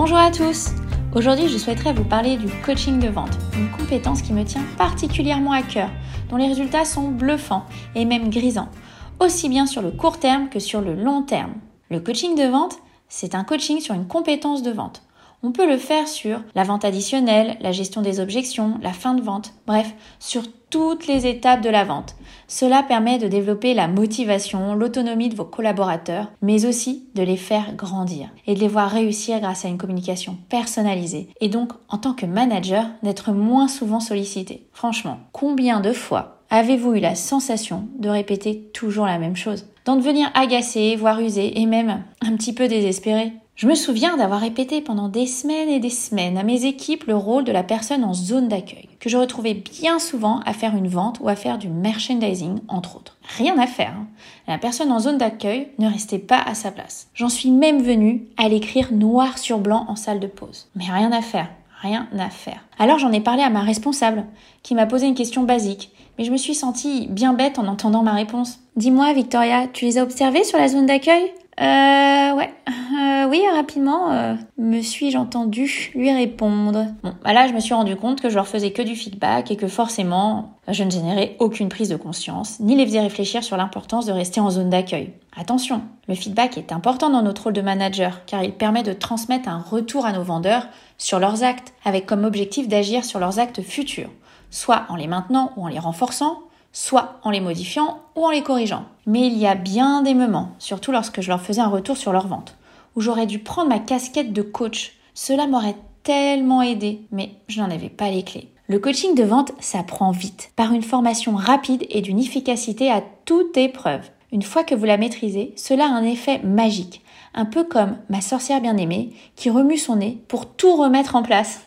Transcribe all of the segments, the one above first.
Bonjour à tous Aujourd'hui, je souhaiterais vous parler du coaching de vente, une compétence qui me tient particulièrement à cœur, dont les résultats sont bluffants et même grisants, aussi bien sur le court terme que sur le long terme. Le coaching de vente, c'est un coaching sur une compétence de vente. On peut le faire sur la vente additionnelle, la gestion des objections, la fin de vente, bref, sur toutes les étapes de la vente. Cela permet de développer la motivation, l'autonomie de vos collaborateurs, mais aussi de les faire grandir et de les voir réussir grâce à une communication personnalisée et donc en tant que manager d'être moins souvent sollicité. Franchement, combien de fois avez-vous eu la sensation de répéter toujours la même chose? D'en devenir agacé, voire usé et même un petit peu désespéré? Je me souviens d'avoir répété pendant des semaines et des semaines à mes équipes le rôle de la personne en zone d'accueil, que je retrouvais bien souvent à faire une vente ou à faire du merchandising, entre autres. Rien à faire. Hein. La personne en zone d'accueil ne restait pas à sa place. J'en suis même venue à l'écrire noir sur blanc en salle de pause. Mais rien à faire. Rien à faire. Alors j'en ai parlé à ma responsable, qui m'a posé une question basique, mais je me suis sentie bien bête en entendant ma réponse. Dis-moi, Victoria, tu les as observés sur la zone d'accueil? Euh, ouais. Rapidement, euh, me suis-je entendu lui répondre. Bon, bah là, je me suis rendu compte que je leur faisais que du feedback et que forcément, je ne générais aucune prise de conscience, ni les faisais réfléchir sur l'importance de rester en zone d'accueil. Attention, le feedback est important dans notre rôle de manager, car il permet de transmettre un retour à nos vendeurs sur leurs actes, avec comme objectif d'agir sur leurs actes futurs, soit en les maintenant ou en les renforçant, soit en les modifiant ou en les corrigeant. Mais il y a bien des moments, surtout lorsque je leur faisais un retour sur leur vente, où j'aurais dû prendre ma casquette de coach. Cela m'aurait tellement aidé, mais je n'en avais pas les clés. Le coaching de vente s'apprend vite, par une formation rapide et d'une efficacité à toute épreuve. Une fois que vous la maîtrisez, cela a un effet magique, un peu comme ma sorcière bien-aimée qui remue son nez pour tout remettre en place.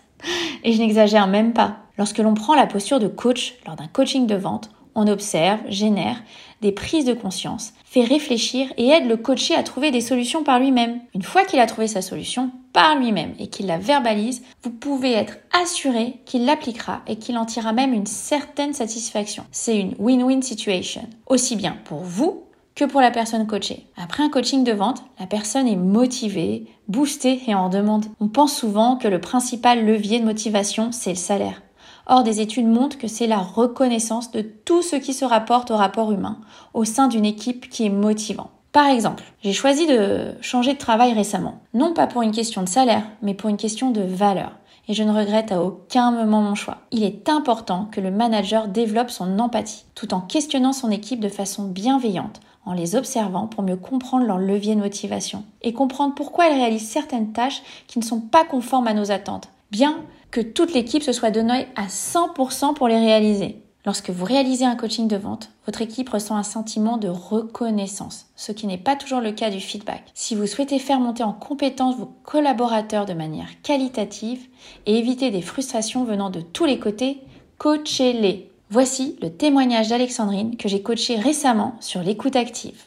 Et je n'exagère même pas. Lorsque l'on prend la posture de coach lors d'un coaching de vente, on observe, génère des prises de conscience, fait réfléchir et aide le coaché à trouver des solutions par lui-même. Une fois qu'il a trouvé sa solution par lui-même et qu'il la verbalise, vous pouvez être assuré qu'il l'appliquera et qu'il en tirera même une certaine satisfaction. C'est une win-win situation, aussi bien pour vous que pour la personne coachée. Après un coaching de vente, la personne est motivée, boostée et en demande. On pense souvent que le principal levier de motivation, c'est le salaire. Or, des études montrent que c'est la reconnaissance de tout ce qui se rapporte au rapport humain au sein d'une équipe qui est motivant. Par exemple, j'ai choisi de changer de travail récemment. Non pas pour une question de salaire, mais pour une question de valeur. Et je ne regrette à aucun moment mon choix. Il est important que le manager développe son empathie, tout en questionnant son équipe de façon bienveillante, en les observant pour mieux comprendre leur levier de motivation et comprendre pourquoi elles réalisent certaines tâches qui ne sont pas conformes à nos attentes. Bien que toute l'équipe se soit donnée à 100% pour les réaliser. Lorsque vous réalisez un coaching de vente, votre équipe ressent un sentiment de reconnaissance, ce qui n'est pas toujours le cas du feedback. Si vous souhaitez faire monter en compétence vos collaborateurs de manière qualitative et éviter des frustrations venant de tous les côtés, coachez-les. Voici le témoignage d'Alexandrine que j'ai coaché récemment sur l'écoute active.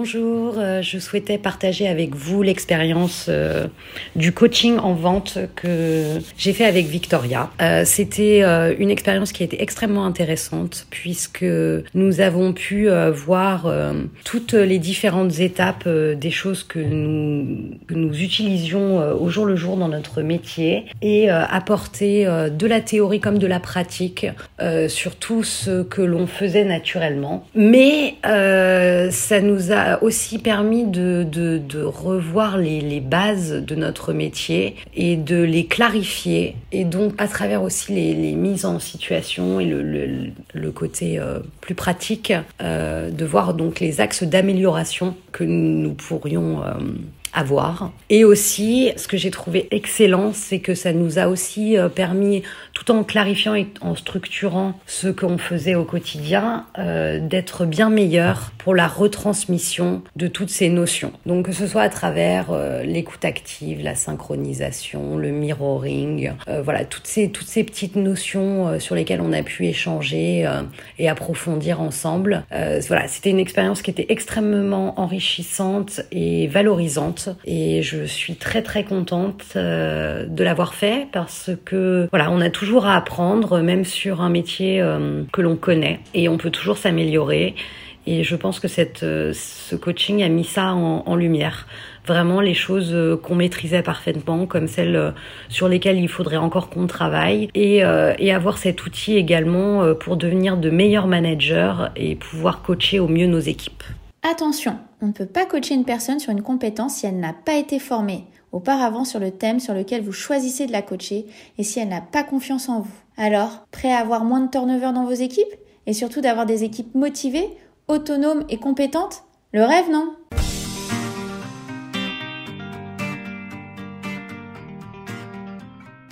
Bonjour, euh, je souhaitais partager avec vous l'expérience euh, du coaching en vente que j'ai fait avec Victoria. Euh, c'était une expérience qui a été extrêmement intéressante puisque nous avons pu voir toutes les différentes étapes des choses que nous, que nous utilisions au jour le jour dans notre métier et apporter de la théorie comme de la pratique sur tout ce que l'on faisait naturellement. Mais ça nous a aussi permis de, de, revoir les, bases de notre métier et de les clarifier. Et donc, à travers aussi les, les mises en situation et le, le, côté euh, plus pratique, euh, de voir donc les axes d'amélioration que nous pourrions euh, avoir. Et aussi, ce que j'ai trouvé excellent, c'est que ça nous a aussi euh, permis, tout en clarifiant et en structurant ce qu'on faisait au quotidien, euh, d'être bien meilleur pour la retransmission de toutes ces notions. Donc que ce soit à travers euh, l'écoute active, la synchronisation, le mirroring, voilà, toutes ces, toutes ces petites notions sur lesquelles on a pu échanger et approfondir ensemble. voilà, c'était une expérience qui était extrêmement enrichissante et valorisante et je suis très très contente euh, de l'avoir fait parce que voilà, on a toujours à apprendre même sur un métier euh, que l'on connaît. Et on peut toujours s'améliorer. Et je pense que cette, euh, ce coaching a mis ça en, lumière. Vraiment les choses qu'on maîtrisait parfaitement, comme celles sur lesquelles il faudrait encore qu'on travaille, et, et, avoir cet outil également pour devenir de meilleurs managers et pouvoir coacher au mieux nos équipes. Attention, on ne peut pas coacher une personne sur une compétence si elle n'a pas été formée auparavant sur le thème sur lequel vous choisissez de la coacher et si elle n'a pas confiance en vous. Alors, prêt à avoir moins de turnover dans vos équipes et surtout d'avoir des équipes motivées, autonomes et compétentes? Le rêve, non?